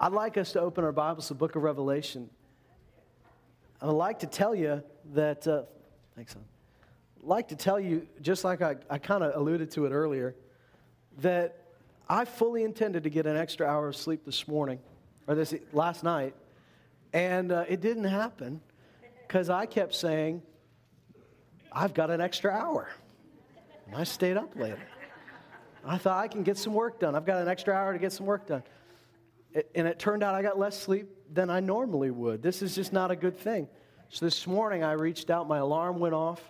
I'd like us to open our Bibles to the book of Revelation. I would like to tell you that, uh, thanks, son. I'd like to tell you, just like I, I kind of alluded to it earlier, that I fully intended to get an extra hour of sleep this morning, or this last night, and uh, it didn't happen because I kept saying, I've got an extra hour. And I stayed up later. I thought I can get some work done. I've got an extra hour to get some work done. And it turned out I got less sleep than I normally would. This is just not a good thing. So this morning I reached out, my alarm went off,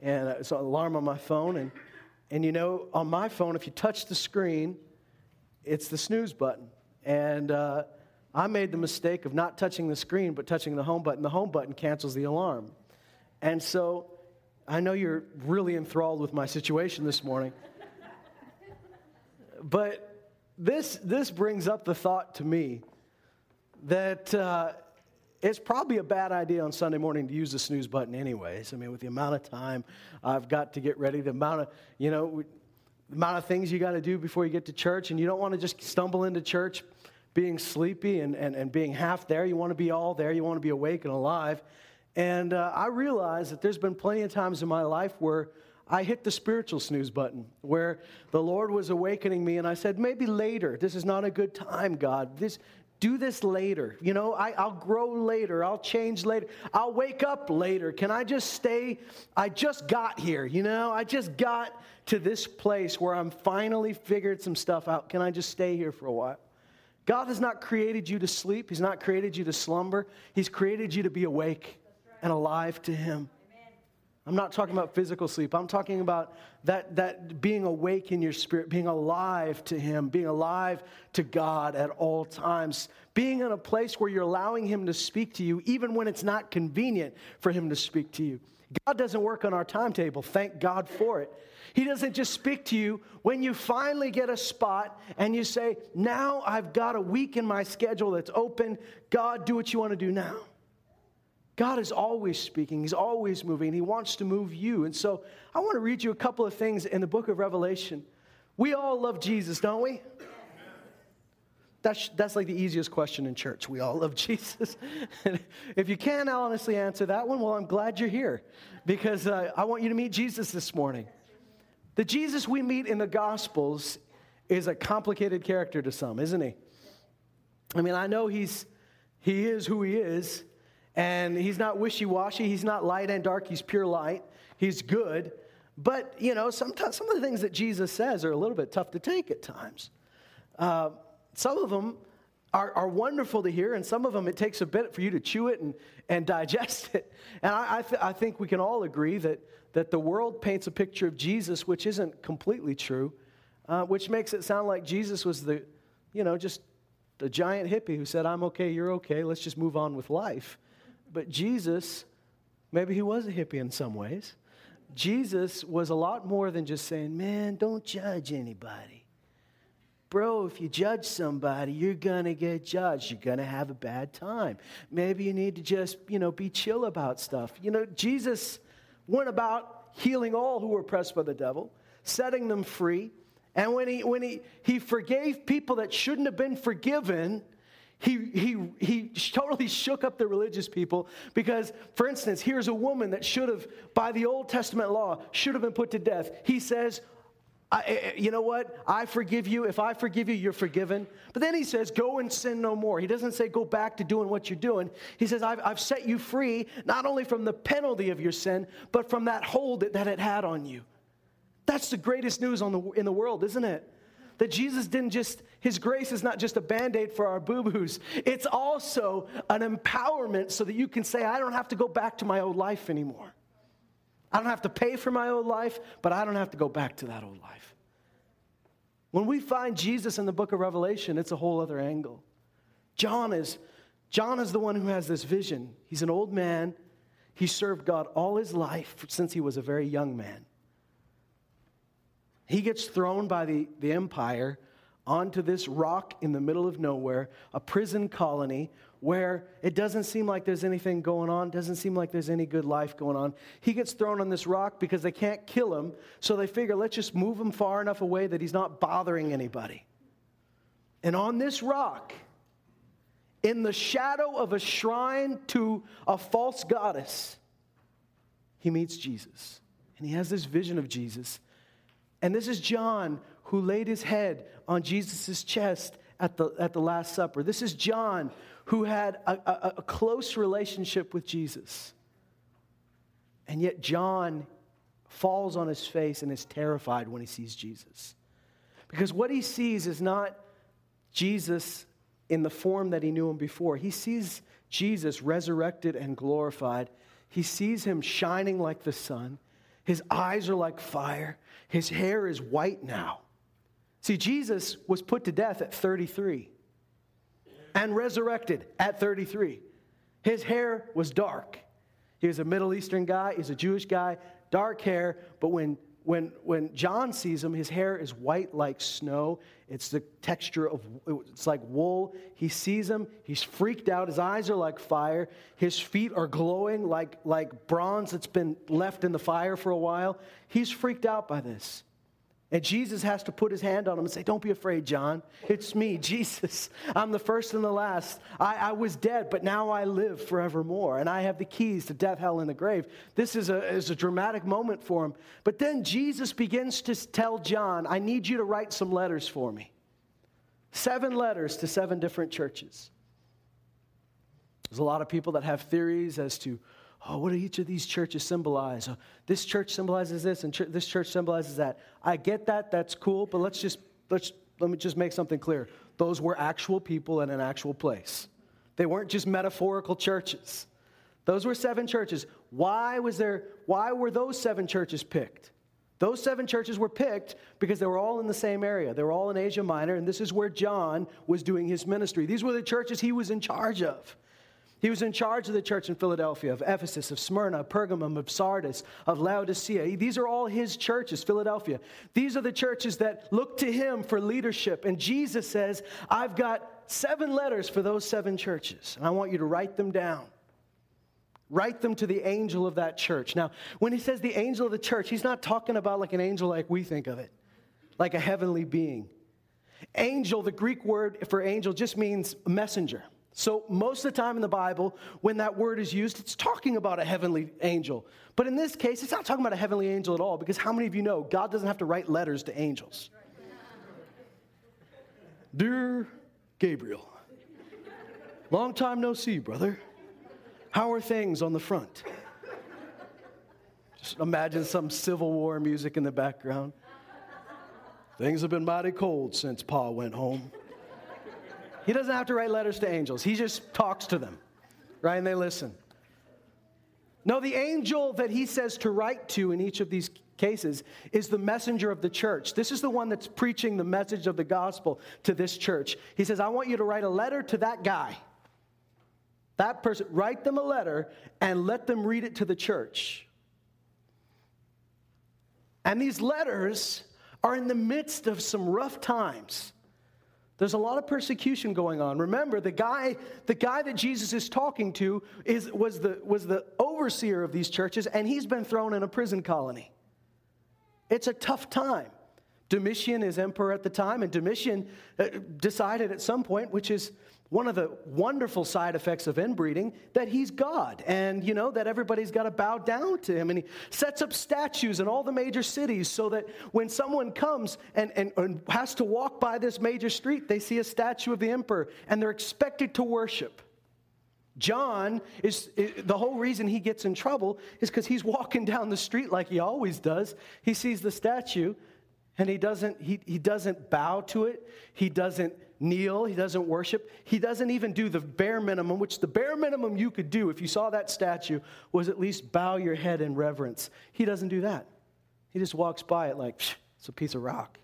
and it's an alarm on my phone. And, and you know, on my phone, if you touch the screen, it's the snooze button. And uh, I made the mistake of not touching the screen, but touching the home button. The home button cancels the alarm. And so I know you're really enthralled with my situation this morning. but this, this brings up the thought to me that uh, it's probably a bad idea on Sunday morning to use the snooze button, anyways. I mean, with the amount of time I've got to get ready, the amount of, you know, the amount of things you got to do before you get to church, and you don't want to just stumble into church being sleepy and, and, and being half there. You want to be all there, you want to be awake and alive. And uh, I realize that there's been plenty of times in my life where I hit the spiritual snooze button where the Lord was awakening me, and I said, maybe later. This is not a good time, God. This, do this later. You know, I, will grow later. I'll change later. I'll wake up later. Can I just stay? I just got here, you know? I just got to this place where I'm finally figured some stuff out. Can I just stay here for a while? God has not created you to sleep, He's not created you to slumber. He's created you to be awake and alive to Him. I'm not talking about physical sleep. I'm talking about that, that being awake in your spirit, being alive to Him, being alive to God at all times, being in a place where you're allowing Him to speak to you, even when it's not convenient for Him to speak to you. God doesn't work on our timetable. Thank God for it. He doesn't just speak to you when you finally get a spot and you say, Now I've got a week in my schedule that's open. God, do what you want to do now. God is always speaking, He's always moving, He wants to move you. And so I want to read you a couple of things in the book of Revelation. We all love Jesus, don't we? That's, that's like the easiest question in church. We all love Jesus. if you can't honestly answer that one, well, I'm glad you're here because uh, I want you to meet Jesus this morning. The Jesus we meet in the Gospels is a complicated character to some, isn't he? I mean, I know he's, he is who he is, and he's not wishy washy. He's not light and dark. He's pure light. He's good. But, you know, sometimes, some of the things that Jesus says are a little bit tough to take at times. Uh, some of them are, are, wonderful to hear, and some of them it takes a bit for you to chew it and, and digest it. And I, I, th- I think we can all agree that, that the world paints a picture of Jesus which isn't completely true, uh, which makes it sound like Jesus was the, you know, just a giant hippie who said, I'm okay, you're okay, let's just move on with life. But Jesus, maybe he was a hippie in some ways. Jesus was a lot more than just saying, man, don't judge anybody. Bro, if you judge somebody, you're going to get judged. You're going to have a bad time. Maybe you need to just, you know, be chill about stuff. You know, Jesus went about healing all who were oppressed by the devil, setting them free. And when he, when he, he forgave people that shouldn't have been forgiven, he, he, he totally shook up the religious people because, for instance, here's a woman that should have, by the Old Testament law, should have been put to death. He says, eh, eh, you know what? I forgive you. If I forgive you, you're forgiven. But then he says, go and sin no more. He doesn't say, go back to doing what you're doing. He says, I've, I've set you free, not only from the penalty of your sin, but from that hold that, that it had on you. That's the greatest news on the, in the world, isn't it? That Jesus didn't just, his grace is not just a band aid for our boo boos, it's also an empowerment so that you can say, I don't have to go back to my old life anymore. I don't have to pay for my old life, but I don't have to go back to that old life. When we find Jesus in the book of Revelation, it's a whole other angle. John is, John is the one who has this vision. He's an old man. He served God all his life since he was a very young man. He gets thrown by the, the empire onto this rock in the middle of nowhere, a prison colony where it doesn't seem like there's anything going on, doesn't seem like there's any good life going on. He gets thrown on this rock because they can't kill him, so they figure let's just move him far enough away that he's not bothering anybody. And on this rock, in the shadow of a shrine to a false goddess, he meets Jesus. And he has this vision of Jesus. And this is John who laid his head on Jesus' chest at the, at the Last Supper. This is John who had a, a, a close relationship with Jesus. And yet, John falls on his face and is terrified when he sees Jesus. Because what he sees is not Jesus in the form that he knew him before. He sees Jesus resurrected and glorified. He sees him shining like the sun. His eyes are like fire. His hair is white now. See, Jesus was put to death at 33 and resurrected at 33. His hair was dark. He was a Middle Eastern guy, he's a Jewish guy, dark hair, but when when, when John sees him, his hair is white like snow. It's the texture of, it's like wool. He sees him, he's freaked out. His eyes are like fire. His feet are glowing like, like bronze that's been left in the fire for a while. He's freaked out by this. And Jesus has to put his hand on him and say, Don't be afraid, John. It's me, Jesus. I'm the first and the last. I, I, was dead, but now I live forevermore. And I have the keys to death, hell, and the grave. This is a, is a dramatic moment for him. But then Jesus begins to tell John, I need you to write some letters for me. Seven letters to seven different churches. There's a lot of people that have theories as to oh, what do each of these churches symbolize? Oh, this church symbolizes this and ch- this church symbolizes that. I get that, that's cool, but let's just, let's, let me just make something clear. Those were actual people in an actual place. They weren't just metaphorical churches. Those were seven churches. Why was there, why were those seven churches picked? Those seven churches were picked because they were all in the same area. They were all in Asia Minor, and this is where John was doing his ministry. These were the churches he was in charge of. He was in charge of the church in Philadelphia, of Ephesus, of Smyrna, Pergamum, of Sardis, of Laodicea. These are all his churches, Philadelphia. These are the churches that look to him for leadership. And Jesus says, I've got seven letters for those seven churches, and I want you to write them down. Write them to the angel of that church. Now, when he says the angel of the church, he's not talking about like an angel like we think of it, like a heavenly being. Angel, the Greek word for angel, just means messenger. So, most of the time in the Bible, when that word is used, it's talking about a heavenly angel. But in this case, it's not talking about a heavenly angel at all, because how many of you know God doesn't have to write letters to angels? Dear Gabriel, long time no see, brother. How are things on the front? Just imagine some Civil War music in the background. Things have been mighty cold since Pa went home. He doesn't have to write letters to angels, he just talks to them, right? And they listen. No, the angel that he says to write to in each of these cases is the messenger of the church. This is the one that's preaching the message of the gospel to this church. He says, I want you to write a letter to that guy. That person, write them a letter and let them read it to the church. And these letters are in the midst of some rough times. There's a lot of persecution going on. Remember, the guy, the guy that Jesus is talking to is, was, the, was the overseer of these churches, and he's been thrown in a prison colony. It's a tough time. Domitian is emperor at the time, and Domitian uh, decided at some point, which is one of the wonderful side effects of inbreeding that he's God and you know that everybody's got to bow down to him and he sets up statues in all the major cities so that when someone comes and, and, and has to walk by this major street they see a statue of the emperor and they're expected to worship John is, the whole reason he gets in trouble is because he's walking down the street like he always does. He sees the statue and he doesn't, he, he doesn't bow to it. He doesn't kneel, he doesn't worship. He doesn't even do the bare minimum, which the bare minimum you could do if you saw that statue was at least bow your head in reverence. He doesn't do that. He just walks by it like, it's a piece of rock.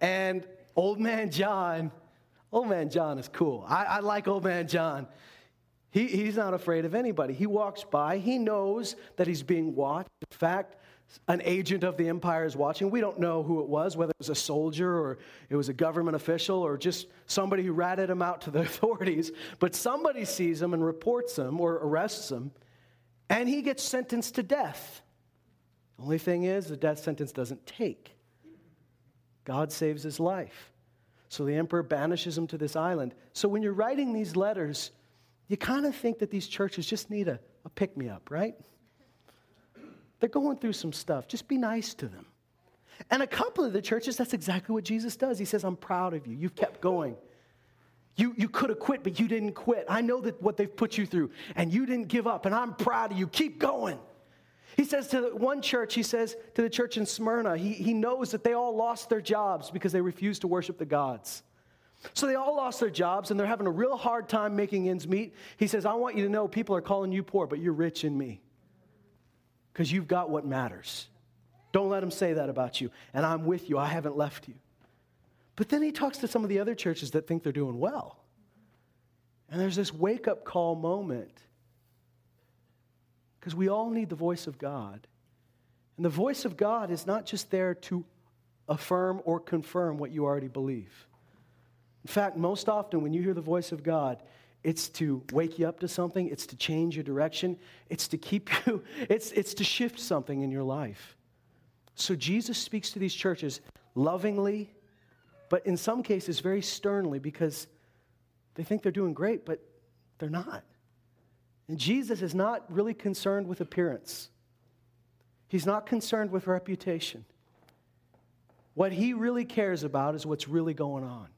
and old man John, old man John is cool. I, I like old man John. He, he's not afraid of anybody. He walks by, he knows that he's being watched. In fact, an agent of the empire is watching. We don't know who it was, whether it was a soldier or it was a government official or just somebody who ratted him out to the authorities. But somebody sees him and reports him or arrests him, and he gets sentenced to death. Only thing is, the death sentence doesn't take. God saves his life. So the emperor banishes him to this island. So when you're writing these letters, you kind of think that these churches just need a, a pick me up, right? They're going through some stuff. Just be nice to them. And a couple of the churches, that's exactly what Jesus does. He says, I'm proud of you. You've kept going. You, you could have quit, but you didn't quit. I know that what they've put you through, and you didn't give up, and I'm proud of you. Keep going. He says to one church, he says to the church in Smyrna, he, he knows that they all lost their jobs because they refused to worship the gods. So they all lost their jobs and they're having a real hard time making ends meet. He says, I want you to know people are calling you poor, but you're rich in me because you've got what matters. Don't let them say that about you. And I'm with you, I haven't left you. But then he talks to some of the other churches that think they're doing well. And there's this wake up call moment because we all need the voice of God. And the voice of God is not just there to affirm or confirm what you already believe. In fact, most often when you hear the voice of God, it's to wake you up to something, it's to change your direction, it's to keep you, it's, it's to shift something in your life. So Jesus speaks to these churches lovingly, but in some cases very sternly because they think they're doing great, but they're not. And Jesus is not really concerned with appearance, he's not concerned with reputation. What he really cares about is what's really going on.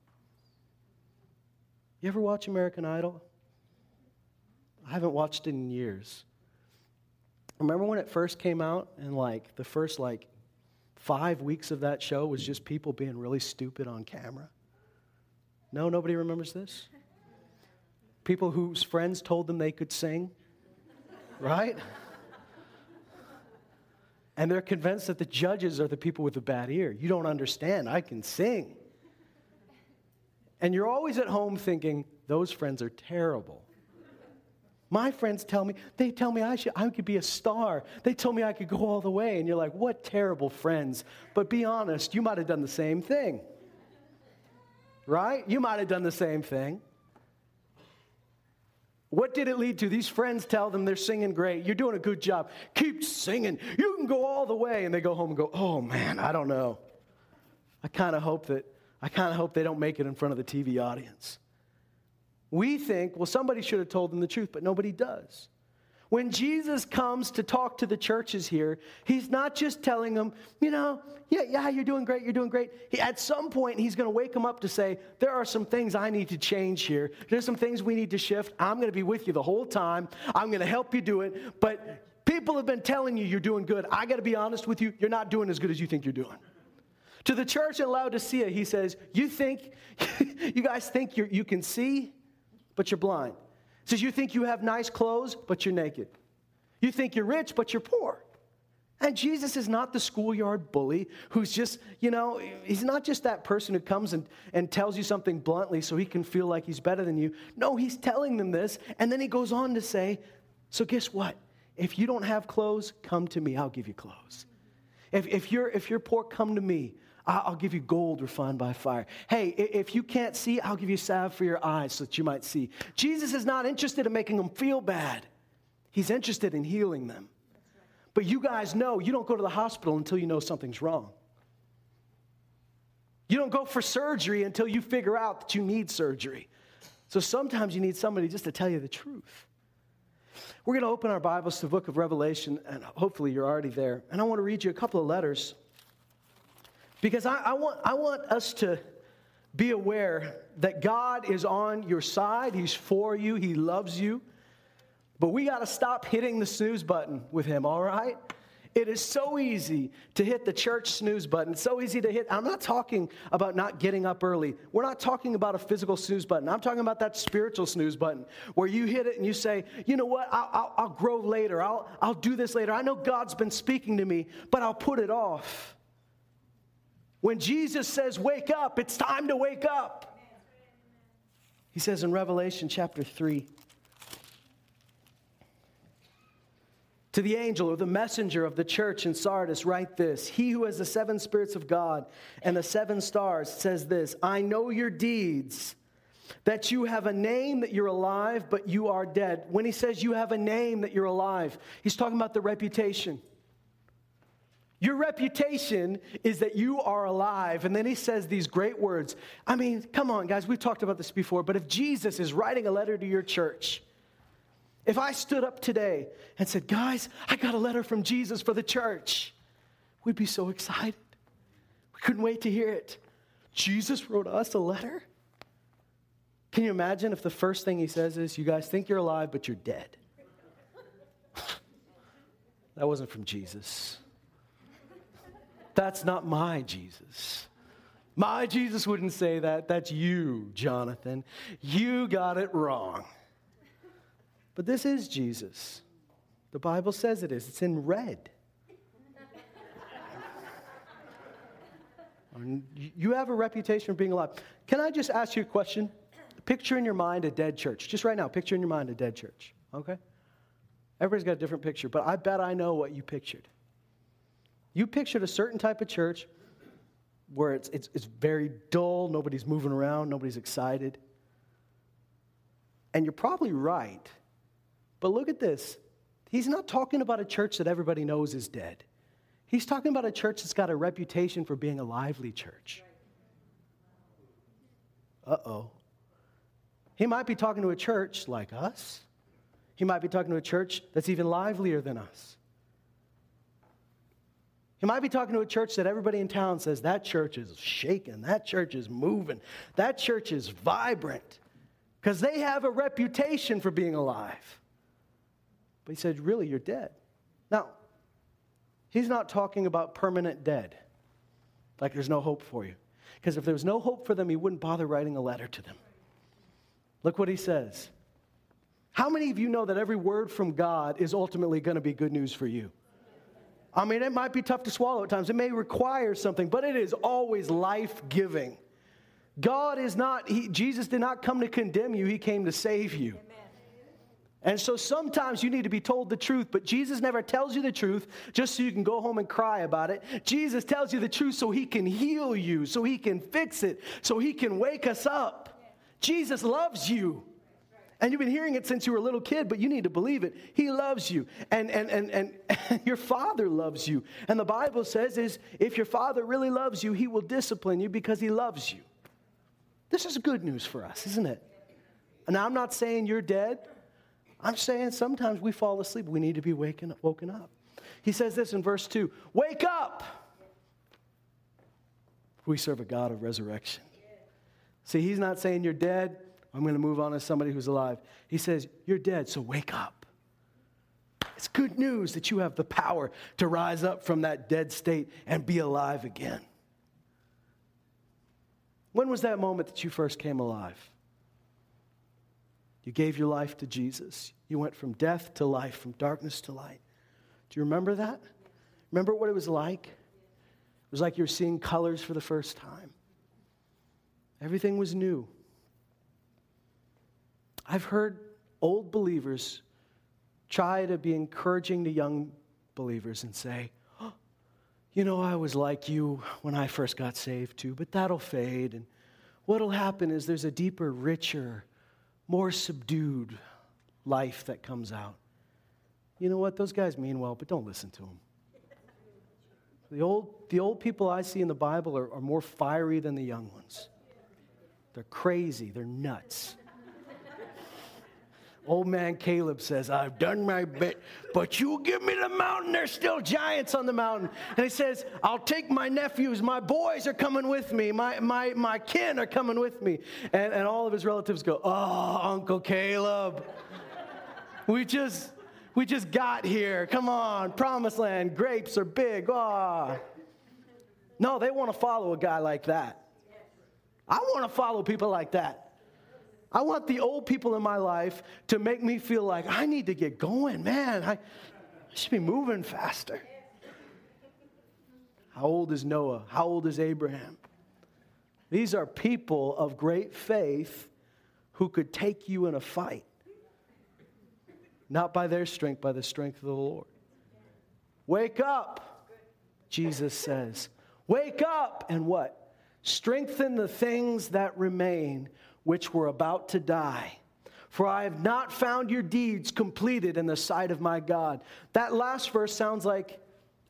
You ever watch American Idol? I haven't watched it in years. Remember when it first came out and like the first like 5 weeks of that show was just people being really stupid on camera? No, nobody remembers this? People whose friends told them they could sing, right? And they're convinced that the judges are the people with the bad ear. You don't understand. I can sing. And you're always at home thinking, those friends are terrible. My friends tell me, they tell me I, should, I could be a star. They told me I could go all the way. And you're like, what terrible friends. But be honest, you might have done the same thing. Right? You might have done the same thing. What did it lead to? These friends tell them they're singing great. You're doing a good job. Keep singing. You can go all the way. And they go home and go, oh man, I don't know. I kind of hope that I kind of hope they don't make it in front of the TV audience. We think, well, somebody should have told them the truth, but nobody does. When Jesus comes to talk to the churches here, he's not just telling them, you know, yeah, yeah, you're doing great, you're doing great. He, at some point, he's going to wake them up to say, there are some things I need to change here. There's some things we need to shift. I'm going to be with you the whole time. I'm going to help you do it. But people have been telling you you're doing good. I got to be honest with you, you're not doing as good as you think you're doing. To the church in Laodicea, he says, You think, you guys think you can see, but you're blind. He says, You think you have nice clothes, but you're naked. You think you're rich, but you're poor. And Jesus is not the schoolyard bully who's just, you know, he's not just that person who comes and, and tells you something bluntly so he can feel like he's better than you. No, he's telling them this. And then he goes on to say, So guess what? If you don't have clothes, come to me, I'll give you clothes. If, if, you're, if you're poor, come to me. I'll give you gold refined by fire. Hey, if you can't see, I'll give you salve for your eyes so that you might see. Jesus is not interested in making them feel bad, He's interested in healing them. But you guys know you don't go to the hospital until you know something's wrong. You don't go for surgery until you figure out that you need surgery. So sometimes you need somebody just to tell you the truth. We're going to open our Bibles to the book of Revelation, and hopefully you're already there. And I want to read you a couple of letters because I, I, want, I want us to be aware that God is on your side, He's for you, He loves you. But we got to stop hitting the snooze button with Him, all right? It is so easy to hit the church snooze button. It's so easy to hit. I'm not talking about not getting up early. We're not talking about a physical snooze button. I'm talking about that spiritual snooze button where you hit it and you say, you know what, I'll, I'll, I'll grow later. I'll, I'll do this later. I know God's been speaking to me, but I'll put it off. When Jesus says, Wake up, it's time to wake up. He says in Revelation chapter 3 To the angel or the messenger of the church in Sardis, write this He who has the seven spirits of God and the seven stars says this I know your deeds, that you have a name that you're alive, but you are dead. When he says you have a name that you're alive, he's talking about the reputation. Your reputation is that you are alive. And then he says these great words. I mean, come on, guys, we've talked about this before, but if Jesus is writing a letter to your church, if I stood up today and said, guys, I got a letter from Jesus for the church, we'd be so excited. We couldn't wait to hear it. Jesus wrote us a letter? Can you imagine if the first thing he says is, You guys think you're alive, but you're dead? that wasn't from Jesus. That's not my Jesus. My Jesus wouldn't say that. That's you, Jonathan. You got it wrong. But this is Jesus. The Bible says it is. It's in red. you have a reputation for being alive. Can I just ask you a question? Picture in your mind a dead church. Just right now, picture in your mind a dead church, okay? Everybody's got a different picture, but I bet I know what you pictured. You pictured a certain type of church where it's, it's, it's very dull, nobody's moving around, nobody's excited. And you're probably right. But look at this. He's not talking about a church that everybody knows is dead. He's talking about a church that's got a reputation for being a lively church. Uh oh. He might be talking to a church like us. He might be talking to a church that's even livelier than us. He might be talking to a church that everybody in town says that church is shaking, that church is moving, that church is vibrant, because they have a reputation for being alive. But he said, Really, you're dead. Now, he's not talking about permanent dead, like there's no hope for you. Because if there was no hope for them, he wouldn't bother writing a letter to them. Look what he says. How many of you know that every word from God is ultimately going to be good news for you? I mean, it might be tough to swallow at times. It may require something, but it is always life giving. God is not, he, Jesus did not come to condemn you, He came to save you. Amen. And so sometimes you need to be told the truth, but Jesus never tells you the truth just so you can go home and cry about it. Jesus tells you the truth so He can heal you, so He can fix it, so He can wake us up. Jesus loves you. And you've been hearing it since you were a little kid, but you need to believe it. He loves you. And, and, and, and your father loves you. And the Bible says is if your father really loves you, he will discipline you because he loves you. This is good news for us, isn't it? And I'm not saying you're dead. I'm saying sometimes we fall asleep. We need to be waken, woken up. He says this in verse 2 Wake up! We serve a God of resurrection. See, he's not saying you're dead. I'm going to move on to somebody who's alive. He says, You're dead, so wake up. It's good news that you have the power to rise up from that dead state and be alive again. When was that moment that you first came alive? You gave your life to Jesus. You went from death to life, from darkness to light. Do you remember that? Remember what it was like? It was like you're seeing colors for the first time. Everything was new. I've heard old believers try to be encouraging to young believers and say, oh, You know, I was like you when I first got saved too, but that'll fade. And what'll happen is there's a deeper, richer, more subdued life that comes out. You know what? Those guys mean well, but don't listen to them. The old, the old people I see in the Bible are, are more fiery than the young ones. They're crazy, they're nuts. Old man Caleb says, I've done my bit, but you give me the mountain, there's still giants on the mountain. And he says, I'll take my nephews, my boys are coming with me, my, my, my kin are coming with me. And, and all of his relatives go, Oh, Uncle Caleb, we just, we just got here. Come on, promised land, grapes are big. Oh. No, they want to follow a guy like that. I want to follow people like that. I want the old people in my life to make me feel like I need to get going. Man, I, I should be moving faster. How old is Noah? How old is Abraham? These are people of great faith who could take you in a fight. Not by their strength, by the strength of the Lord. Wake up, Jesus says. Wake up and what? Strengthen the things that remain which were about to die. For I have not found your deeds completed in the sight of my God. That last verse sounds like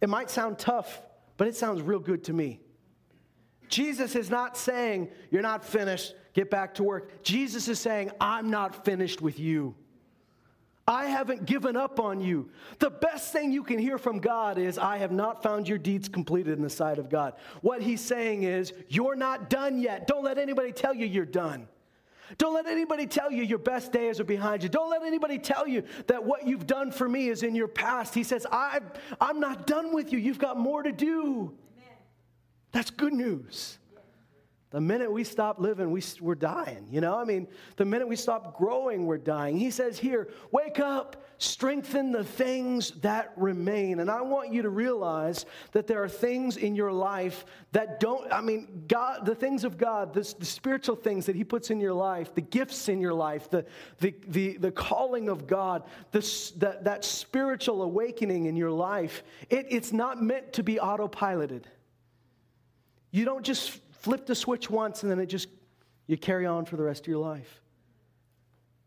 It might sound tough, but it sounds real good to me. Jesus is not saying, You're not finished, get back to work. Jesus is saying, I'm not finished with you. I haven't given up on you. The best thing you can hear from God is, I have not found your deeds completed in the sight of God. What he's saying is, You're not done yet. Don't let anybody tell you you're done. Don't let anybody tell you your best days are behind you. Don't let anybody tell you that what you've done for me is in your past. He says, i am not done with you. You've got more to do. Amen. That's good news. The minute we stop living, we, we're dying. You know, I mean, the minute we stop growing, we're dying. He says here, wake up, strengthen the things that remain. And I want you to realize that there are things in your life that don't, I mean, God, the things of God, the spiritual things that He puts in your life, the gifts in your life, the, the, the, the calling of God, this, that, that spiritual awakening in your life, it, it's not meant to be autopiloted. You don't just flip the switch once and then it just, you carry on for the rest of your life.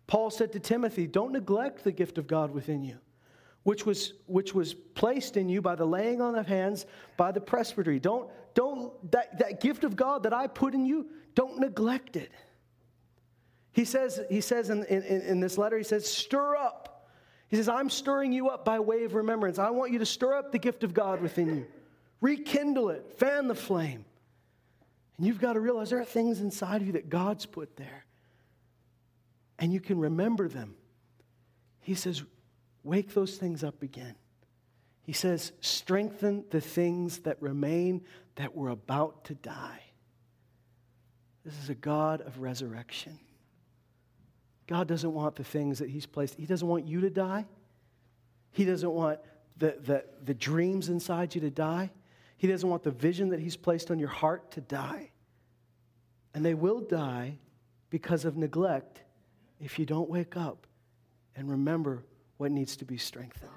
Paul said to Timothy, Don't neglect the gift of God within you, which was, which was placed in you by the laying on of hands by the presbytery. Don't, don't that, that gift of God that I put in you, don't neglect it. He says, he says in, in, in this letter, he says, stir up. He says, I'm stirring you up by way of remembrance. I want you to stir up the gift of God within you. Rekindle it, fan the flame. And you've got to realize there are things inside of you that God's put there. And you can remember them. He says, wake those things up again. He says, strengthen the things that remain that were about to die. This is a God of resurrection. God doesn't want the things that He's placed, He doesn't want you to die. He doesn't want the, the, the dreams inside you to die. He doesn't want the vision that He's placed on your heart to die. And they will die because of neglect if you don't wake up and remember what needs to be strengthened.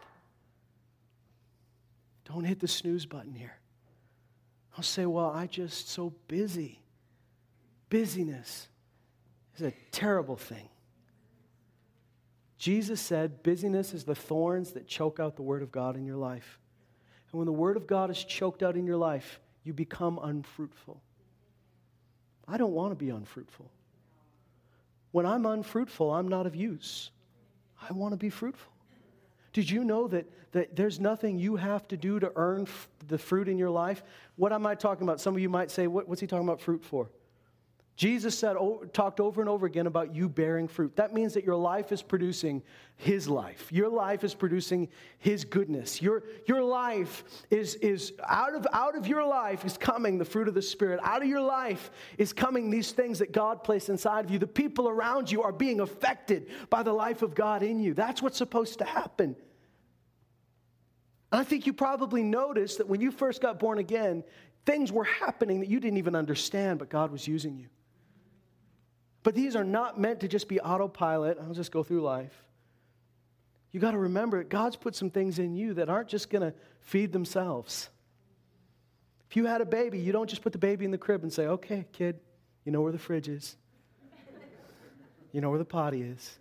Don't hit the snooze button here. I'll say, well, I just so busy. Busyness is a terrible thing. Jesus said, busyness is the thorns that choke out the word of God in your life. And when the word of God is choked out in your life, you become unfruitful. I don't want to be unfruitful. When I'm unfruitful, I'm not of use. I want to be fruitful. Did you know that, that there's nothing you have to do to earn f- the fruit in your life? What am I talking about? Some of you might say, what, what's he talking about fruit for? Jesus said, talked over and over again about you bearing fruit. That means that your life is producing His life. Your life is producing His goodness. Your, your life is, is out, of, out of your life is coming the fruit of the Spirit. Out of your life is coming these things that God placed inside of you. The people around you are being affected by the life of God in you. That's what's supposed to happen. I think you probably noticed that when you first got born again, things were happening that you didn't even understand, but God was using you. But these are not meant to just be autopilot. I'll just go through life. You got to remember, God's put some things in you that aren't just going to feed themselves. If you had a baby, you don't just put the baby in the crib and say, okay, kid, you know where the fridge is, you know where the potty is.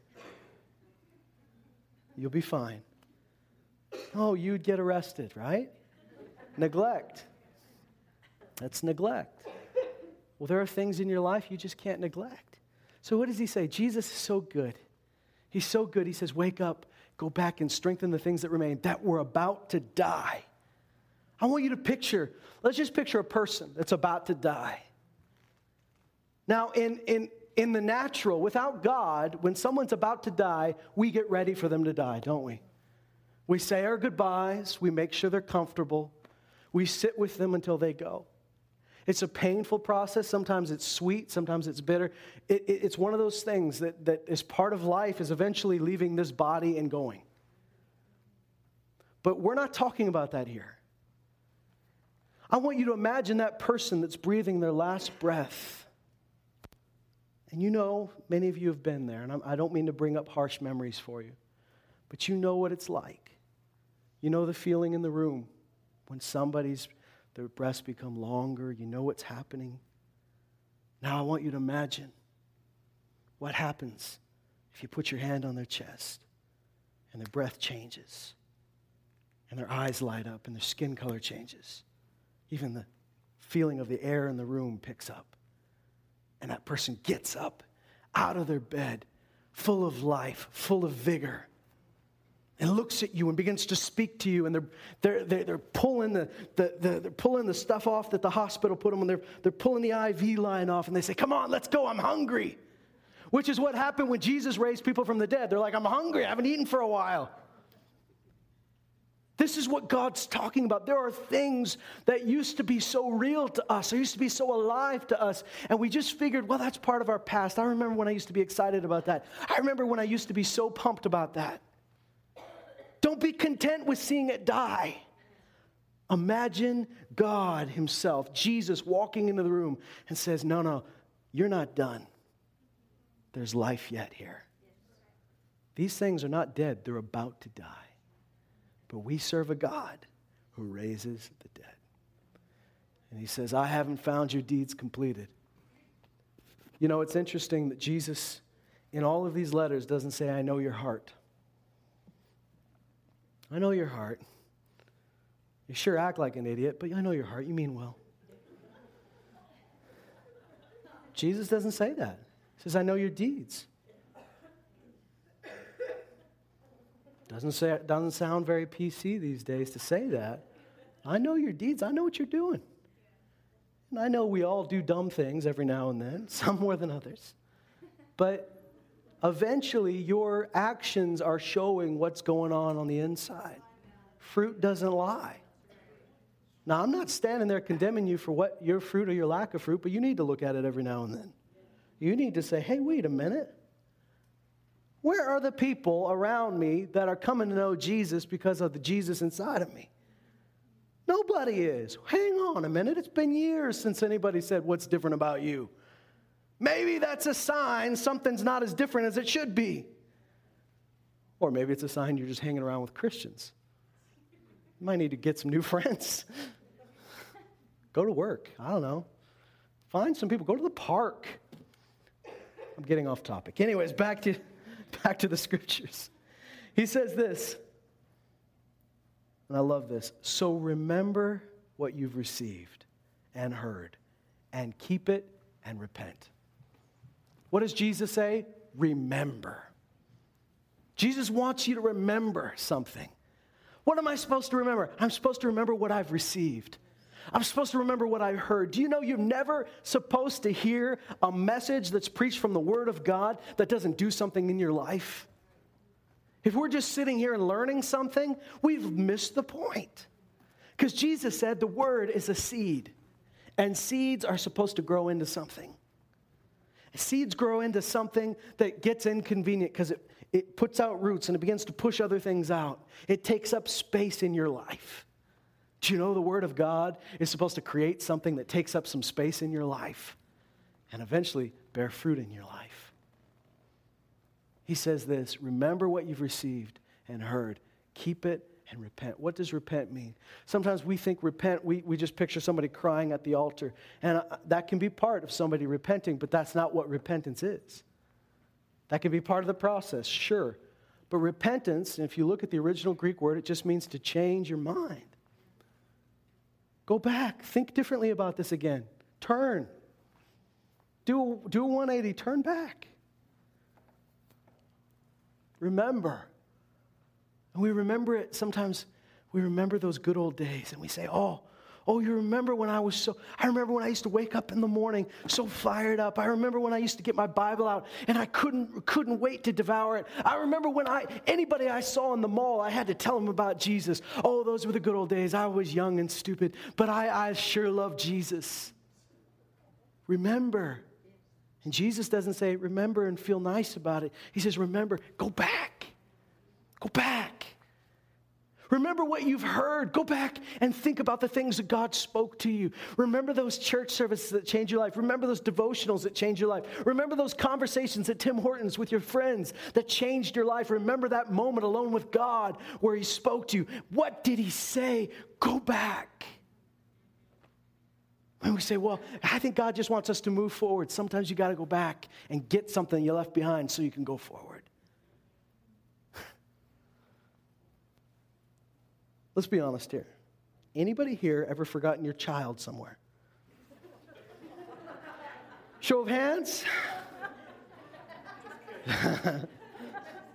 You'll be fine. Oh, you'd get arrested, right? neglect. That's neglect. Well, there are things in your life you just can't neglect. So, what does he say? Jesus is so good. He's so good. He says, Wake up, go back and strengthen the things that remain that were about to die. I want you to picture, let's just picture a person that's about to die. Now, in, in, in the natural, without God, when someone's about to die, we get ready for them to die, don't we? We say our goodbyes, we make sure they're comfortable, we sit with them until they go. It's a painful process. Sometimes it's sweet, sometimes it's bitter. It, it, it's one of those things that, that is part of life, is eventually leaving this body and going. But we're not talking about that here. I want you to imagine that person that's breathing their last breath. And you know, many of you have been there, and I don't mean to bring up harsh memories for you, but you know what it's like. You know the feeling in the room when somebody's their breasts become longer. You know what's happening. Now I want you to imagine what happens if you put your hand on their chest and their breath changes and their eyes light up and their skin color changes. Even the feeling of the air in the room picks up. And that person gets up out of their bed, full of life, full of vigor, and looks at you and begins to speak to you. And they're, they're, they're, they're pulling, the, the, the, they're pulling the stuff off that the hospital put them on. They're, they're pulling the IV line off. And they say, Come on, let's go. I'm hungry. Which is what happened when Jesus raised people from the dead. They're like, I'm hungry. I haven't eaten for a while. This is what God's talking about. There are things that used to be so real to us, or used to be so alive to us, and we just figured, well, that's part of our past. I remember when I used to be excited about that. I remember when I used to be so pumped about that. Don't be content with seeing it die. Imagine God Himself, Jesus, walking into the room and says, No, no, you're not done. There's life yet here. These things are not dead, they're about to die. But we serve a God who raises the dead. And he says, I haven't found your deeds completed. You know, it's interesting that Jesus, in all of these letters, doesn't say, I know your heart. I know your heart. You sure act like an idiot, but I know your heart. You mean well. Jesus doesn't say that. He says, I know your deeds. Doesn't, say, doesn't sound very PC these days to say that. I know your deeds. I know what you're doing. And I know we all do dumb things every now and then, some more than others. But eventually, your actions are showing what's going on on the inside. Fruit doesn't lie. Now, I'm not standing there condemning you for what your fruit or your lack of fruit, but you need to look at it every now and then. You need to say, hey, wait a minute. Where are the people around me that are coming to know Jesus because of the Jesus inside of me? Nobody is. Hang on a minute. It's been years since anybody said, What's different about you? Maybe that's a sign something's not as different as it should be. Or maybe it's a sign you're just hanging around with Christians. You might need to get some new friends. go to work. I don't know. Find some people. Go to the park. I'm getting off topic. Anyways, back to back to the scriptures. He says this, and I love this. So remember what you've received and heard, and keep it and repent. What does Jesus say? Remember. Jesus wants you to remember something. What am I supposed to remember? I'm supposed to remember what I've received. I'm supposed to remember what I heard. Do you know you're never supposed to hear a message that's preached from the Word of God that doesn't do something in your life? If we're just sitting here and learning something, we've missed the point. Because Jesus said the Word is a seed, and seeds are supposed to grow into something. Seeds grow into something that gets inconvenient because it, it puts out roots and it begins to push other things out. It takes up space in your life. Do you know the Word of God is supposed to create something that takes up some space in your life and eventually bear fruit in your life? He says this Remember what you've received and heard, keep it and repent. What does repent mean? Sometimes we think repent, we, we just picture somebody crying at the altar. And uh, that can be part of somebody repenting, but that's not what repentance is. That can be part of the process, sure. But repentance, if you look at the original Greek word, it just means to change your mind. Go back. Think differently about this again. Turn. Do, do a 180. Turn back. Remember. And we remember it. Sometimes we remember those good old days and we say, oh, Oh, you remember when I was so, I remember when I used to wake up in the morning so fired up. I remember when I used to get my Bible out and I couldn't, couldn't wait to devour it. I remember when I, anybody I saw in the mall, I had to tell them about Jesus. Oh, those were the good old days. I was young and stupid, but I, I sure love Jesus. Remember. And Jesus doesn't say, remember and feel nice about it. He says, remember, go back. Go back. Remember what you've heard. Go back and think about the things that God spoke to you. Remember those church services that changed your life. Remember those devotionals that changed your life. Remember those conversations at Tim Hortons with your friends that changed your life. Remember that moment alone with God where He spoke to you. What did He say? Go back. When we say, well, I think God just wants us to move forward, sometimes you got to go back and get something you left behind so you can go forward. Let's be honest here. Anybody here ever forgotten your child somewhere? Show of hands. all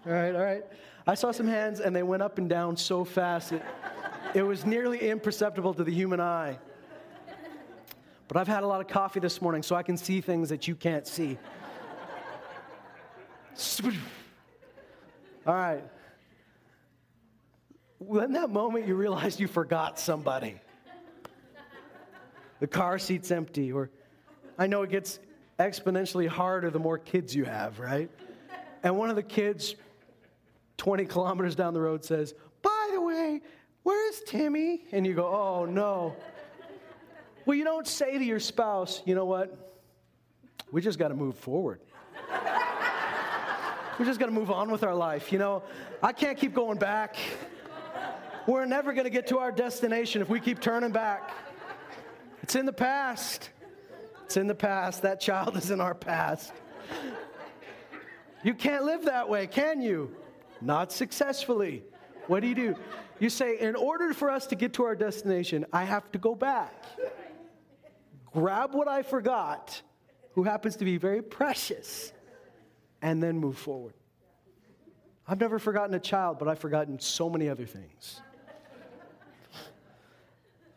right, all right. I saw some hands and they went up and down so fast it, it was nearly imperceptible to the human eye. But I've had a lot of coffee this morning, so I can see things that you can't see. All right. When that moment you realize you forgot somebody, the car seat's empty, or I know it gets exponentially harder the more kids you have, right? And one of the kids, 20 kilometers down the road, says, By the way, where's Timmy? And you go, Oh no. Well, you don't say to your spouse, You know what? We just got to move forward. we just got to move on with our life. You know, I can't keep going back. We're never going to get to our destination if we keep turning back. It's in the past. It's in the past. That child is in our past. You can't live that way, can you? Not successfully. What do you do? You say, in order for us to get to our destination, I have to go back, grab what I forgot, who happens to be very precious, and then move forward. I've never forgotten a child, but I've forgotten so many other things.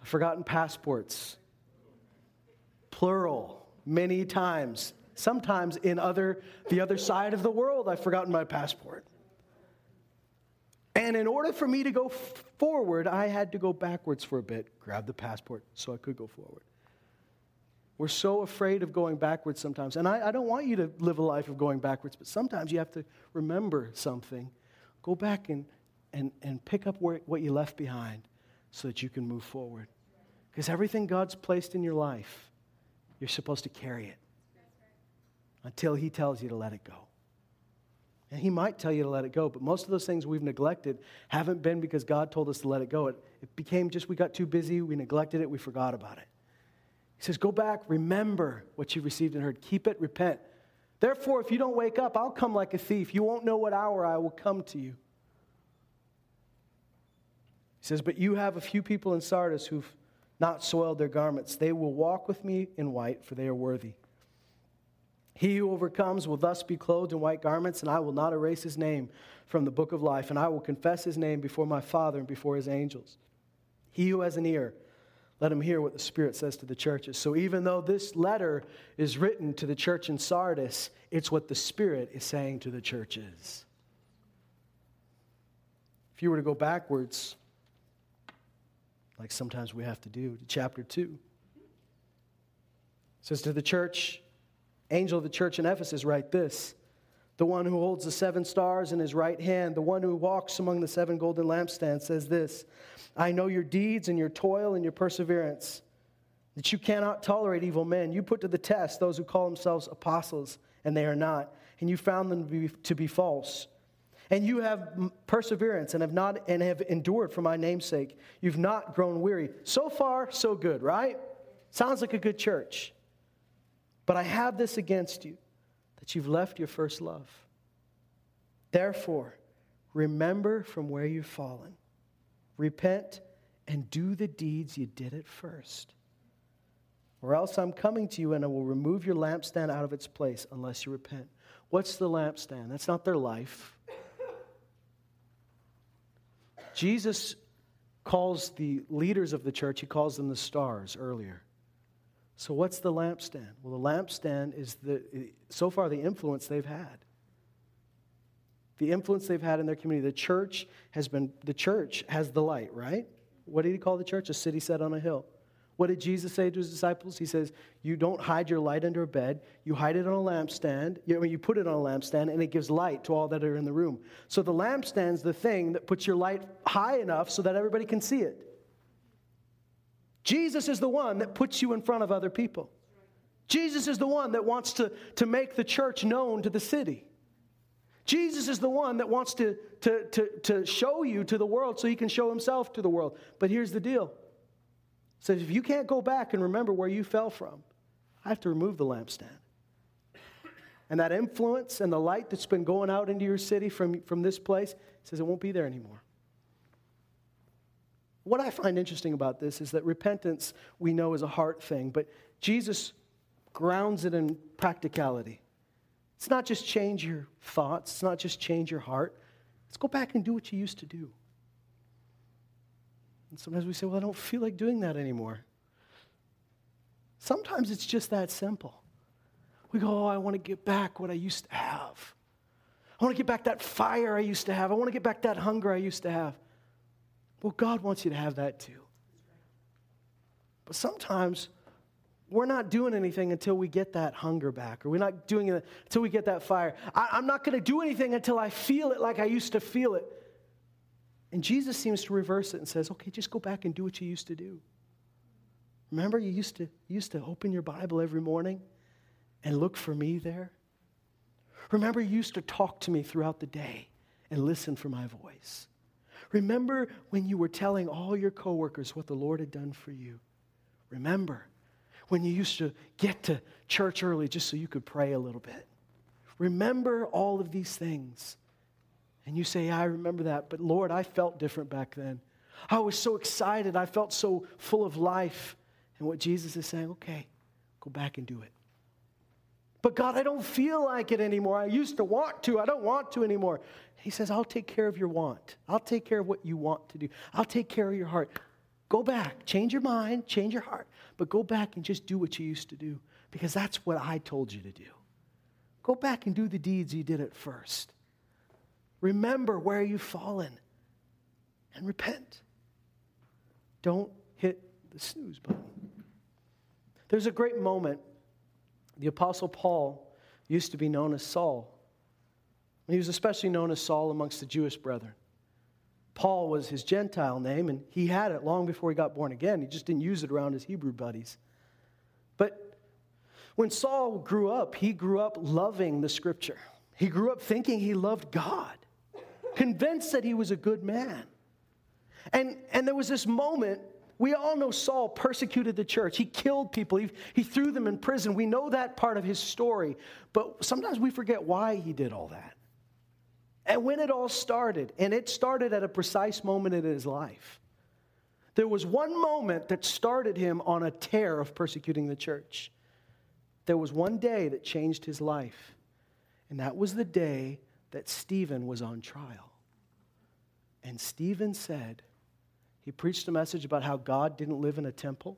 Forgotten passports, plural, many times. Sometimes in other, the other side of the world, I've forgotten my passport. And in order for me to go forward, I had to go backwards for a bit, grab the passport so I could go forward. We're so afraid of going backwards sometimes. And I, I, don't want you to live a life of going backwards, but sometimes you have to remember something. Go back and, and, and pick up where, what you left behind so that you can move forward. Because everything God's placed in your life, you're supposed to carry it until He tells you to let it go. And He might tell you to let it go, but most of those things we've neglected haven't been because God told us to let it go. It, it became just we got too busy, we neglected it, we forgot about it. He says, Go back, remember what you received and heard, keep it, repent. Therefore, if you don't wake up, I'll come like a thief. You won't know what hour I will come to you. He says, But you have a few people in Sardis who've not soiled their garments. They will walk with me in white, for they are worthy. He who overcomes will thus be clothed in white garments, and I will not erase his name from the book of life, and I will confess his name before my Father and before his angels. He who has an ear, let him hear what the Spirit says to the churches. So, even though this letter is written to the church in Sardis, it's what the Spirit is saying to the churches. If you were to go backwards, like sometimes we have to do, to chapter 2, it says to the church, angel of the church in Ephesus, write this the one who holds the seven stars in his right hand, the one who walks among the seven golden lampstands, says this I know your deeds and your toil and your perseverance, that you cannot tolerate evil men. You put to the test those who call themselves apostles, and they are not, and you found them to be, to be false. And you have perseverance and have not and have endured for my name's sake. You've not grown weary. So far, so good, right? Sounds like a good church. But I have this against you that you've left your first love. Therefore, remember from where you've fallen, repent, and do the deeds you did at first. Or else I'm coming to you and I will remove your lampstand out of its place unless you repent. What's the lampstand? That's not their life. Jesus calls the leaders of the church, he calls them the stars earlier. So, what's the lampstand? Well, the lampstand is the, so far the influence they've had. The influence they've had in their community. The church has been, the church has the light, right? What did he call the church? A city set on a hill. What did Jesus say to his disciples? He says, You don't hide your light under a bed, you hide it on a lampstand. You, know, you put it on a lampstand, and it gives light to all that are in the room. So the lampstand's the thing that puts your light high enough so that everybody can see it. Jesus is the one that puts you in front of other people. Jesus is the one that wants to, to make the church known to the city. Jesus is the one that wants to, to, to, to show you to the world so he can show himself to the world. But here's the deal. Says if you can't go back and remember where you fell from, I have to remove the lampstand. And that influence and the light that's been going out into your city from, from this place says it won't be there anymore. What I find interesting about this is that repentance we know is a heart thing, but Jesus grounds it in practicality. It's not just change your thoughts, it's not just change your heart. Let's go back and do what you used to do. And sometimes we say, Well, I don't feel like doing that anymore. Sometimes it's just that simple. We go, Oh, I want to get back what I used to have. I want to get back that fire I used to have. I want to get back that hunger I used to have. Well, God wants you to have that too. But sometimes we're not doing anything until we get that hunger back, or we're not doing it until we get that fire. I, am not going to do anything until I feel it like I used to feel it. And Jesus seems to reverse it and says, okay, just go back and do what you used to do. Remember, you used to, you used to open your Bible every morning and look for me there? Remember, you used to talk to me throughout the day and listen for my voice. Remember when you were telling all your coworkers what the Lord had done for you. Remember when you used to get to church early just so you could pray a little bit. Remember all of these things. And you say, yeah, I remember that, but Lord, I felt different back then. I was so excited. I felt so full of life. And what Jesus is saying, okay, go back and do it. But God, I don't feel like it anymore. I used to want to. I don't want to anymore. He says, I'll take care of your want. I'll take care of what you want to do. I'll take care of your heart. Go back, change your mind, change your heart, but go back and just do what you used to do because that's what I told you to do. Go back and do the deeds you did at first. Remember where you've fallen and repent. Don't hit the snooze button. There's a great moment the Apostle Paul used to be known as Saul. He was especially known as Saul amongst the Jewish brethren. Paul was his Gentile name, and he had it long before he got born again. He just didn't use it around his Hebrew buddies. But when Saul grew up, he grew up loving the scripture. He grew up thinking he loved God, convinced that he was a good man. And, and there was this moment we all know Saul persecuted the church. He killed people, he, he threw them in prison. We know that part of his story, but sometimes we forget why he did all that. And when it all started, and it started at a precise moment in his life. There was one moment that started him on a tear of persecuting the church. There was one day that changed his life, and that was the day that Stephen was on trial. And Stephen said, he preached a message about how God didn't live in a temple,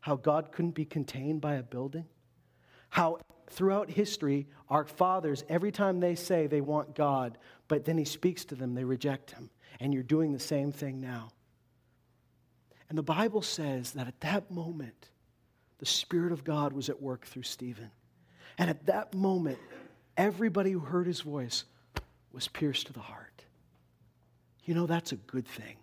how God couldn't be contained by a building, how throughout history, our fathers, every time they say they want God, but then He speaks to them, they reject Him. And you're doing the same thing now. And the Bible says that at that moment, the Spirit of God was at work through Stephen. And at that moment, everybody who heard his voice was pierced to the heart. You know, that's a good thing.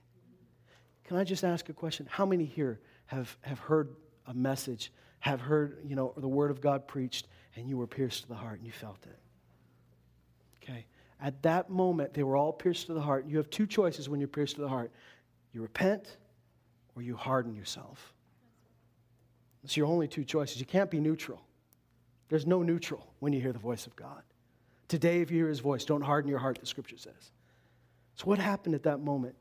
Can I just ask a question? How many here have, have heard a message, have heard, you know, the word of God preached, and you were pierced to the heart and you felt it? Okay. At that moment, they were all pierced to the heart. You have two choices when you're pierced to the heart you repent or you harden yourself. It's your only two choices. You can't be neutral. There's no neutral when you hear the voice of God. Today, if you hear his voice, don't harden your heart, the scripture says. So, what happened at that moment?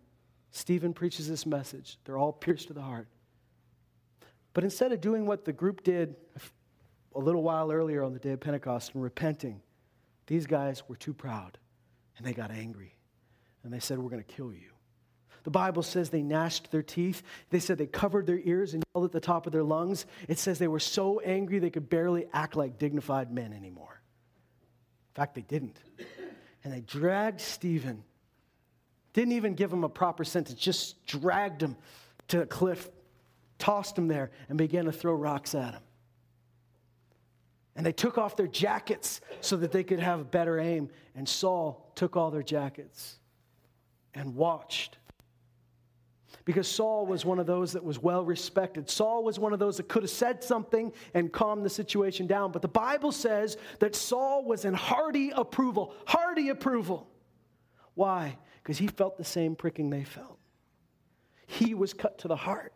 Stephen preaches this message. They're all pierced to the heart. But instead of doing what the group did a little while earlier on the day of Pentecost and repenting, these guys were too proud and they got angry. And they said, We're going to kill you. The Bible says they gnashed their teeth. They said they covered their ears and yelled at the top of their lungs. It says they were so angry they could barely act like dignified men anymore. In fact, they didn't. And they dragged Stephen didn't even give him a proper sentence, just dragged him to a cliff, tossed him there, and began to throw rocks at him. And they took off their jackets so that they could have better aim. And Saul took all their jackets and watched. Because Saul was one of those that was well respected. Saul was one of those that could have said something and calmed the situation down. But the Bible says that Saul was in hearty approval. Hearty approval. Why? because he felt the same pricking they felt. He was cut to the heart.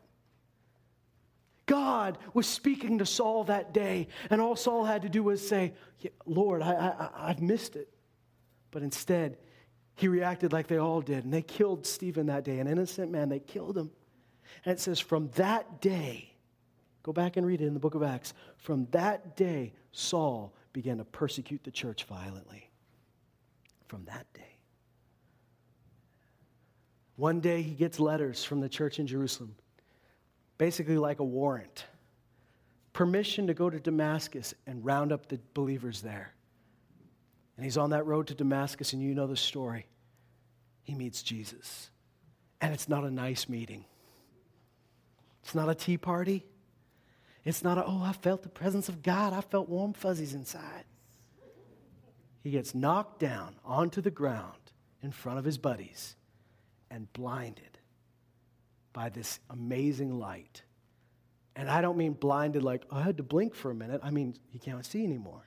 God was speaking to Saul that day, and all Saul had to do was say, Lord, I, I, I've missed it. But instead, he reacted like they all did. And they killed Stephen that day, an innocent man. They killed him. And it says, from that day, go back and read it in the book of Acts. From that day, Saul began to persecute the church violently. From that day. One day he gets letters from the church in Jerusalem, basically like a warrant permission to go to Damascus and round up the believers there. And he's on that road to Damascus, and you know the story. He meets Jesus. And it's not a nice meeting. It's not a tea party. It's not a, oh, I felt the presence of God. I felt warm fuzzies inside. He gets knocked down onto the ground in front of his buddies and blinded by this amazing light. And I don't mean blinded like, oh, I had to blink for a minute. I mean, he can't see anymore.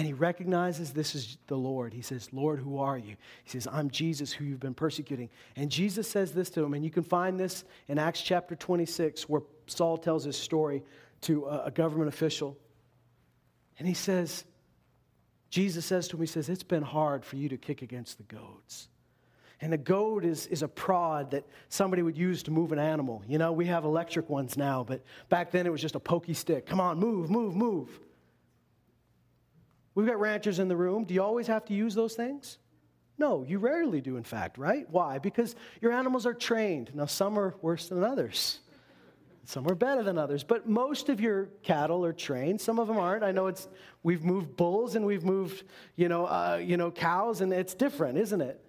And he recognizes this is the Lord. He says, Lord, who are you? He says, I'm Jesus who you've been persecuting. And Jesus says this to him, and you can find this in Acts chapter 26, where Saul tells his story to a government official. And he says, Jesus says to him, He says, It's been hard for you to kick against the goads. And a goad is, is a prod that somebody would use to move an animal. You know, we have electric ones now, but back then it was just a pokey stick. Come on, move, move, move. We've got ranchers in the room. Do you always have to use those things? No, you rarely do, in fact, right? Why? Because your animals are trained. Now, some are worse than others. Some are better than others, but most of your cattle are trained. Some of them aren't. I know it's we've moved bulls and we've moved, you know, uh, you know, cows, and it's different, isn't it?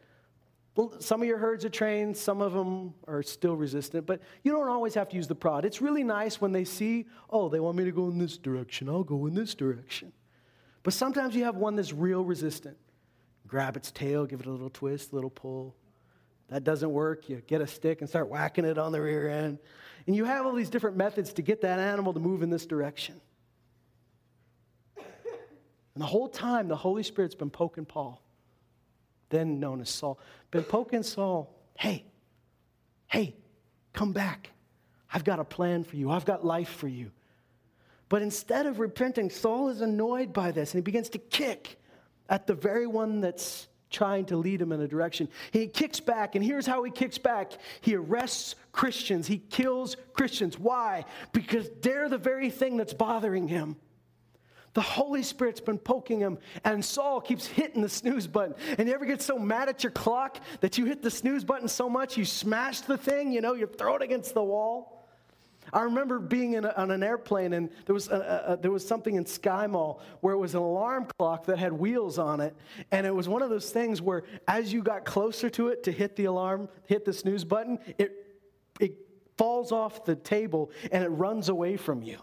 Well, some of your herds are trained, some of them are still resistant, but you don't always have to use the prod. It's really nice when they see, oh, they want me to go in this direction, I'll go in this direction. But sometimes you have one that's real resistant. Grab its tail, give it a little twist, a little pull. That doesn't work. You get a stick and start whacking it on the rear end. And you have all these different methods to get that animal to move in this direction. And the whole time, the Holy Spirit's been poking Paul, then known as Saul, been poking Saul, hey, hey, come back. I've got a plan for you. I've got life for you. But instead of repenting, Saul is annoyed by this and he begins to kick at the very one that's trying to lead him in a direction. He kicks back, and here's how he kicks back he arrests Christians, he kills Christians. Why? Because they're the very thing that's bothering him. The Holy Spirit's been poking him, and Saul keeps hitting the snooze button. And you ever get so mad at your clock that you hit the snooze button so much you smash the thing, you know, you throw it against the wall? I remember being a, on an airplane and there was, a, a, there was something in SkyMall where it was an alarm clock that had wheels on it. And it was one of those things where as you got closer to it to hit the alarm, hit the snooze button, it, it falls off the table and it runs away from you.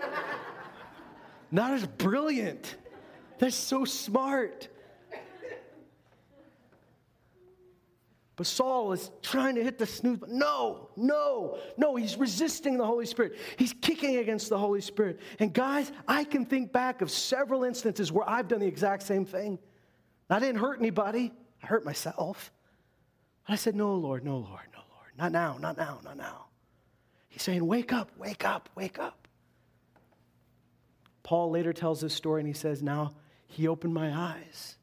Not as brilliant. That's so smart. But Saul is trying to hit the snooze button. No, no, no. He's resisting the Holy Spirit. He's kicking against the Holy Spirit. And guys, I can think back of several instances where I've done the exact same thing. I didn't hurt anybody, I hurt myself. But I said, No, Lord, no, Lord, no, Lord. Not now, not now, not now. He's saying, Wake up, wake up, wake up. Paul later tells this story and he says, Now he opened my eyes.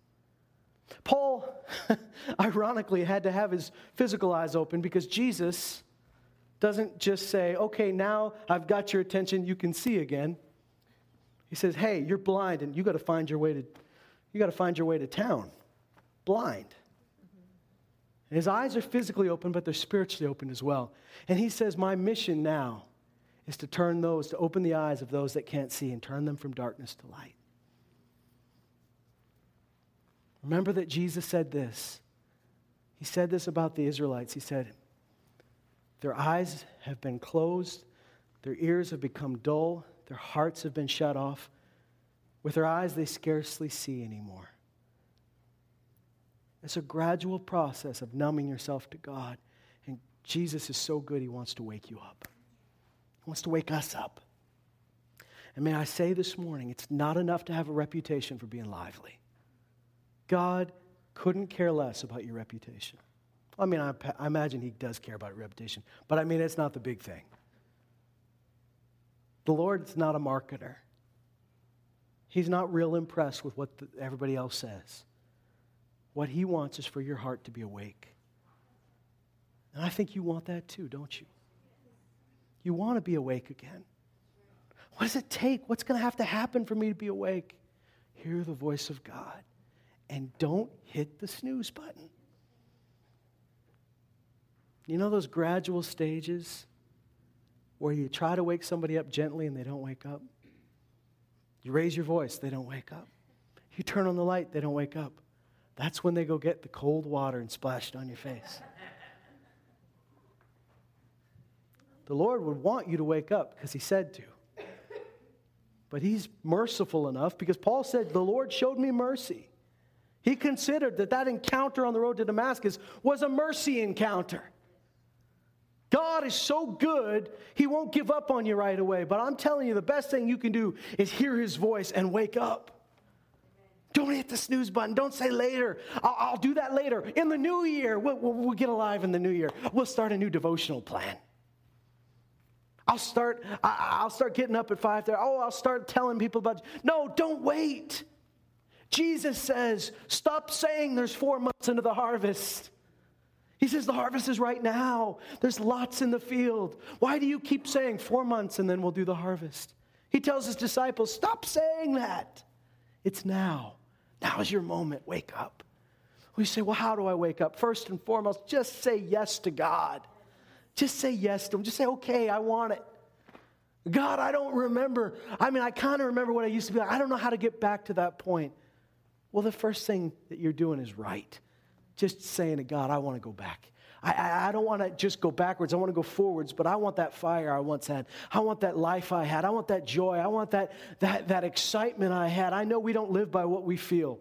Paul, ironically, had to have his physical eyes open because Jesus doesn't just say, okay, now I've got your attention, you can see again. He says, hey, you're blind and you got to find your way to you got to find your way to town. Blind. And his eyes are physically open, but they're spiritually open as well. And he says, My mission now is to turn those, to open the eyes of those that can't see and turn them from darkness to light. Remember that Jesus said this. He said this about the Israelites. He said, Their eyes have been closed, their ears have become dull, their hearts have been shut off. With their eyes, they scarcely see anymore. It's a gradual process of numbing yourself to God. And Jesus is so good, He wants to wake you up. He wants to wake us up. And may I say this morning, it's not enough to have a reputation for being lively. God couldn't care less about your reputation. I mean, I, I imagine he does care about reputation, but I mean, it's not the big thing. The Lord's not a marketer. He's not real impressed with what the, everybody else says. What He wants is for your heart to be awake. And I think you want that too, don't you? You want to be awake again. What does it take? What's going to have to happen for me to be awake? Hear the voice of God and don't hit the snooze button. You know those gradual stages where you try to wake somebody up gently and they don't wake up? You raise your voice, they don't wake up. You turn on the light, they don't wake up. That's when they go get the cold water and splash it on your face. the Lord would want you to wake up because He said to. But He's merciful enough because Paul said, The Lord showed me mercy. He considered that that encounter on the road to Damascus was a mercy encounter. God is so good, He won't give up on you right away. But I'm telling you, the best thing you can do is hear His voice and wake up. Don't hit the snooze button. Don't say later. I'll, I'll do that later. In the new year, we'll, we'll, we'll get alive in the new year. We'll start a new devotional plan. I'll start, I, will start getting up at 5 there. Oh, I'll start telling people about. No, don't wait. Jesus says, stop saying there's four months into the harvest. He says the harvest is right now. There's lots in the field. Why do you keep saying four months and then we'll do the harvest? He tells his disciples, Stop saying that. It's now. Now is your moment. Wake up. We say, Well, how do I wake up? First and foremost, just say yes to God. Just say yes to Him. Just say, Okay, I want it. God, I don't remember. I mean, I kind of remember what I used to be like. I don't know how to get back to that point. Well, the first thing that you're doing is right just saying to God, I want to go back. I, I, don't want to just go backwards. I want to go forwards, but I want that fire I once had. I want that life I had. I want that joy. I want that, that, that excitement I had. I know we don't live by what we feel.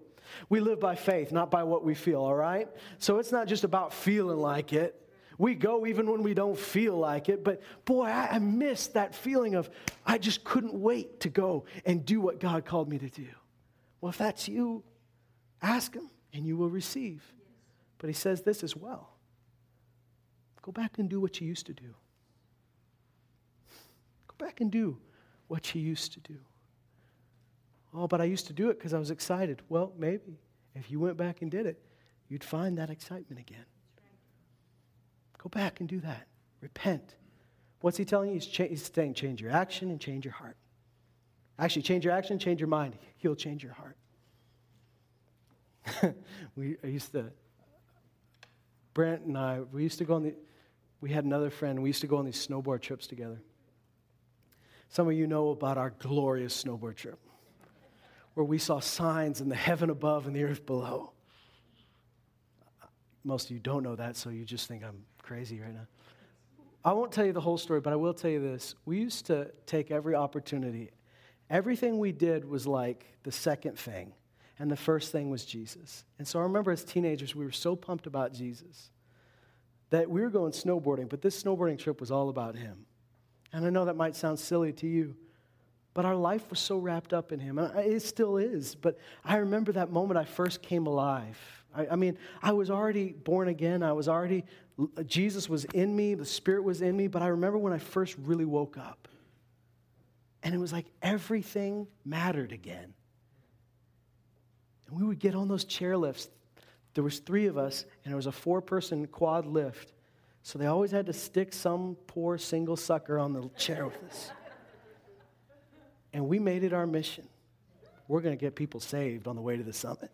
We live by faith, not by what we feel, all right? So it's not just about feeling like it. We go even when we don't feel like it. But boy, I, I miss that feeling of I just couldn't wait to go and do what God called me to do. Well, if that's you, ask Him and you will receive. But he says this as well go back and do what you used to do. Go back and do what you used to do. Oh, but I used to do it because I was excited. Well, maybe. If you went back and did it, you'd find that excitement again. Go back and do that. Repent. What's he telling you? He's, cha- he's saying change your action and change your heart. Actually, change your action, change your mind. He'll change your heart. we I used to Brent and I, we used to go on the, we had another friend, we used to go on these snowboard trips together. Some of you know about our glorious snowboard trip, where we saw signs in the heaven above and the earth below. Most of you don't know that, so you just think I'm crazy right now. I won't tell you the whole story, but I will tell you this. We used to take every opportunity. Everything we did was like the second thing and the first thing was Jesus. And so I remember as teenagers, we were so pumped about Jesus that we were going snowboarding, but this snowboarding trip was all about him. And I know that might sound silly to you, but our life was so wrapped up in him. And it still is. But I remember that moment I first came alive. I, I mean, I was already born again. I was already, Jesus was in me, the Spirit was in me. But I remember when I first really woke up. And it was like everything mattered again. And we would get on those chairlifts. There was three of us, and it was a four-person quad lift. So they always had to stick some poor single sucker on the chair with us. And we made it our mission. We're going to get people saved on the way to the summit.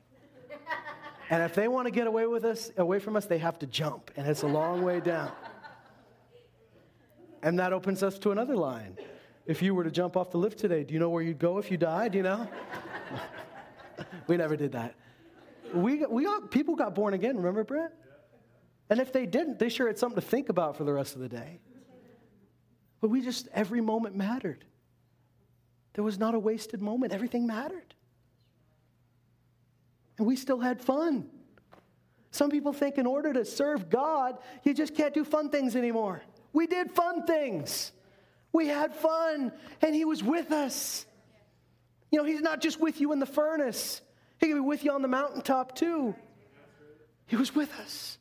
And if they want to get away with us, away from us, they have to jump, and it's a long way down. And that opens us to another line. If you were to jump off the lift today, do you know where you'd go if you died? You know? We never did that. We, we got, people got born again, remember, Brent? And if they didn't, they sure had something to think about for the rest of the day. But we just, every moment mattered. There was not a wasted moment, everything mattered. And we still had fun. Some people think in order to serve God, you just can't do fun things anymore. We did fun things. We had fun, and He was with us. You know, He's not just with you in the furnace, He can be with you on the mountaintop too. He was with us.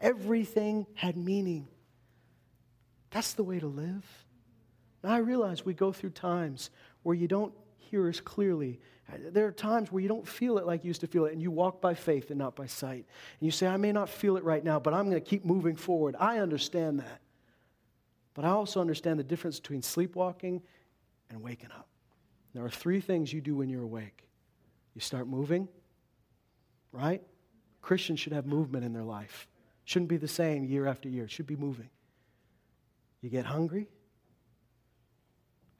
Everything had meaning. That's the way to live. Now, I realize we go through times where you don't hear as clearly There are times where you don't feel it like you used to feel it, and you walk by faith and not by sight. And you say, I may not feel it right now, but I'm going to keep moving forward. I understand that. But I also understand the difference between sleepwalking and waking up. There are three things you do when you're awake you start moving, right? Christians should have movement in their life. Shouldn't be the same year after year. It should be moving. You get hungry.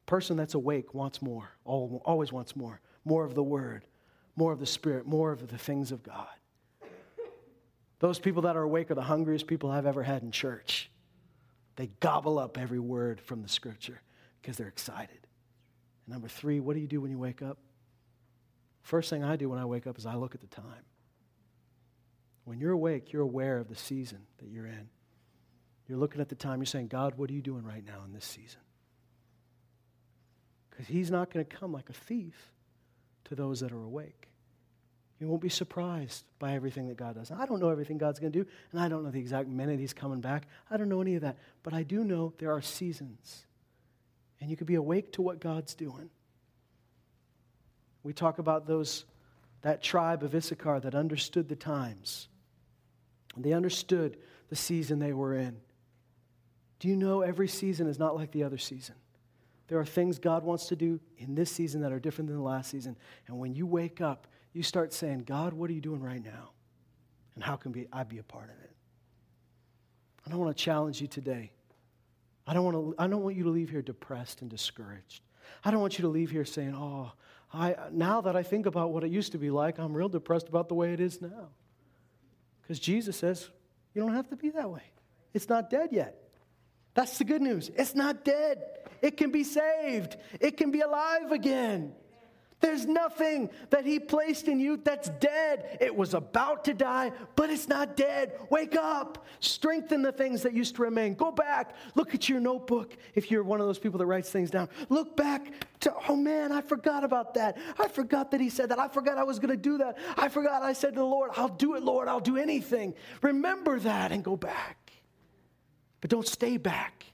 Person that's awake wants more, always wants more. More of the Word, more of the Spirit, more of the things of God. Those people that are awake are the hungriest people I've ever had in church. They gobble up every word from the Scripture because they're excited. Number three, what do you do when you wake up? First thing I do when I wake up is I look at the time. When you're awake, you're aware of the season that you're in. You're looking at the time, you're saying, God, what are you doing right now in this season? Because He's not going to come like a thief to those that are awake. You won't be surprised by everything that God does. I don't know everything God's going to do, and I don't know the exact minute He's coming back. I don't know any of that. But I do know there are seasons and you could be awake to what God's doing. We talk about those that tribe of Issachar that understood the times. They understood the season they were in. Do you know every season is not like the other season? There are things God wants to do in this season that are different than the last season. And when you wake up, you start saying, God, what are you doing right now? And how can I be a part of it? I want to challenge you today I don't, want to, I don't want you to leave here depressed and discouraged. I don't want you to leave here saying, oh, I, now that I think about what it used to be like, I'm real depressed about the way it is now. Because Jesus says, you don't have to be that way. It's not dead yet. That's the good news. It's not dead. It can be saved, it can be alive again. There's nothing that He placed in you that's dead. It was about to die, but it's not dead. Wake up. Strengthen the things that used to remain. Go back. Look at your notebook if you're one of those people that writes things down. Look back to, oh man, I forgot about that. I forgot that He said that. I forgot I was going to do that. I forgot I said to the Lord, I'll do it, Lord. I'll do anything. Remember that and go back. But don't stay back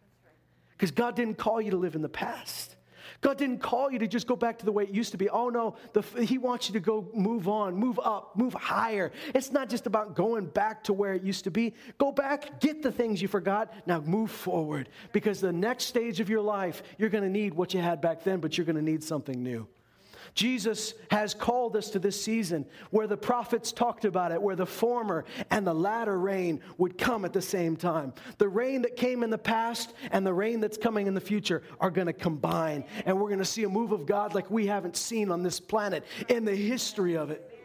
because God didn't call you to live in the past. God didn't call you to just go back to the way it used to be. Oh no, the, He wants you to go move on, move up, move higher. It's not just about going back to where it used to be. Go back, get the things you forgot. Now move forward because the next stage of your life, you're going to need what you had back then, but you're going to need something new. Jesus has called us to this season where the prophets talked about it, where the former and the latter rain would come at the same time. The rain that came in the past and the rain that's coming in the future are going to combine, and we're going to see a move of God like we haven't seen on this planet in the history of it.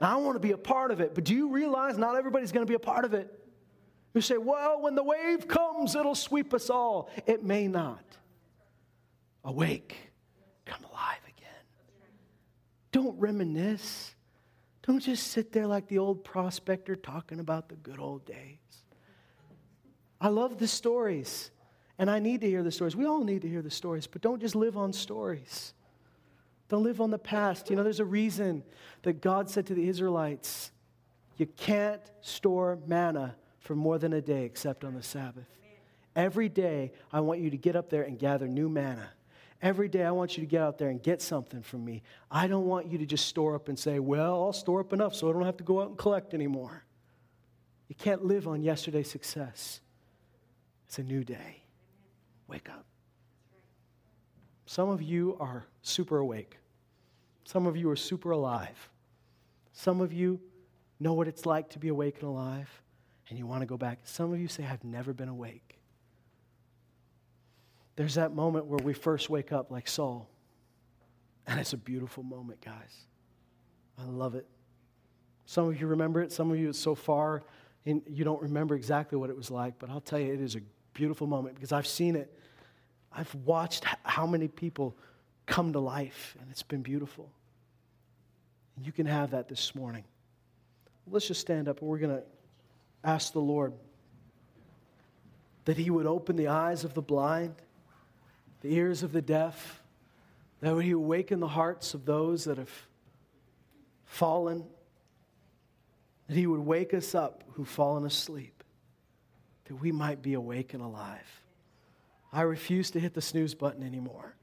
Now, I want to be a part of it, but do you realize not everybody's going to be a part of it? You say, well, when the wave comes, it'll sweep us all. It may not. Awake, come alive. Don't reminisce. Don't just sit there like the old prospector talking about the good old days. I love the stories, and I need to hear the stories. We all need to hear the stories, but don't just live on stories. Don't live on the past. You know, there's a reason that God said to the Israelites, You can't store manna for more than a day except on the Sabbath. Every day, I want you to get up there and gather new manna. Every day, I want you to get out there and get something from me. I don't want you to just store up and say, Well, I'll store up enough so I don't have to go out and collect anymore. You can't live on yesterday's success. It's a new day. Wake up. Some of you are super awake, some of you are super alive. Some of you know what it's like to be awake and alive, and you want to go back. Some of you say, I've never been awake. There's that moment where we first wake up like Saul. And it's a beautiful moment, guys. I love it. Some of you remember it, some of you it's so far and you don't remember exactly what it was like, but I'll tell you, it is a beautiful moment because I've seen it. I've watched how many people come to life, and it's been beautiful. And you can have that this morning. Let's just stand up and we're going to ask the Lord that He would open the eyes of the blind the ears of the deaf, that he would He awaken the hearts of those that have fallen, that He would wake us up who've fallen asleep, that we might be awake and alive. I refuse to hit the snooze button anymore.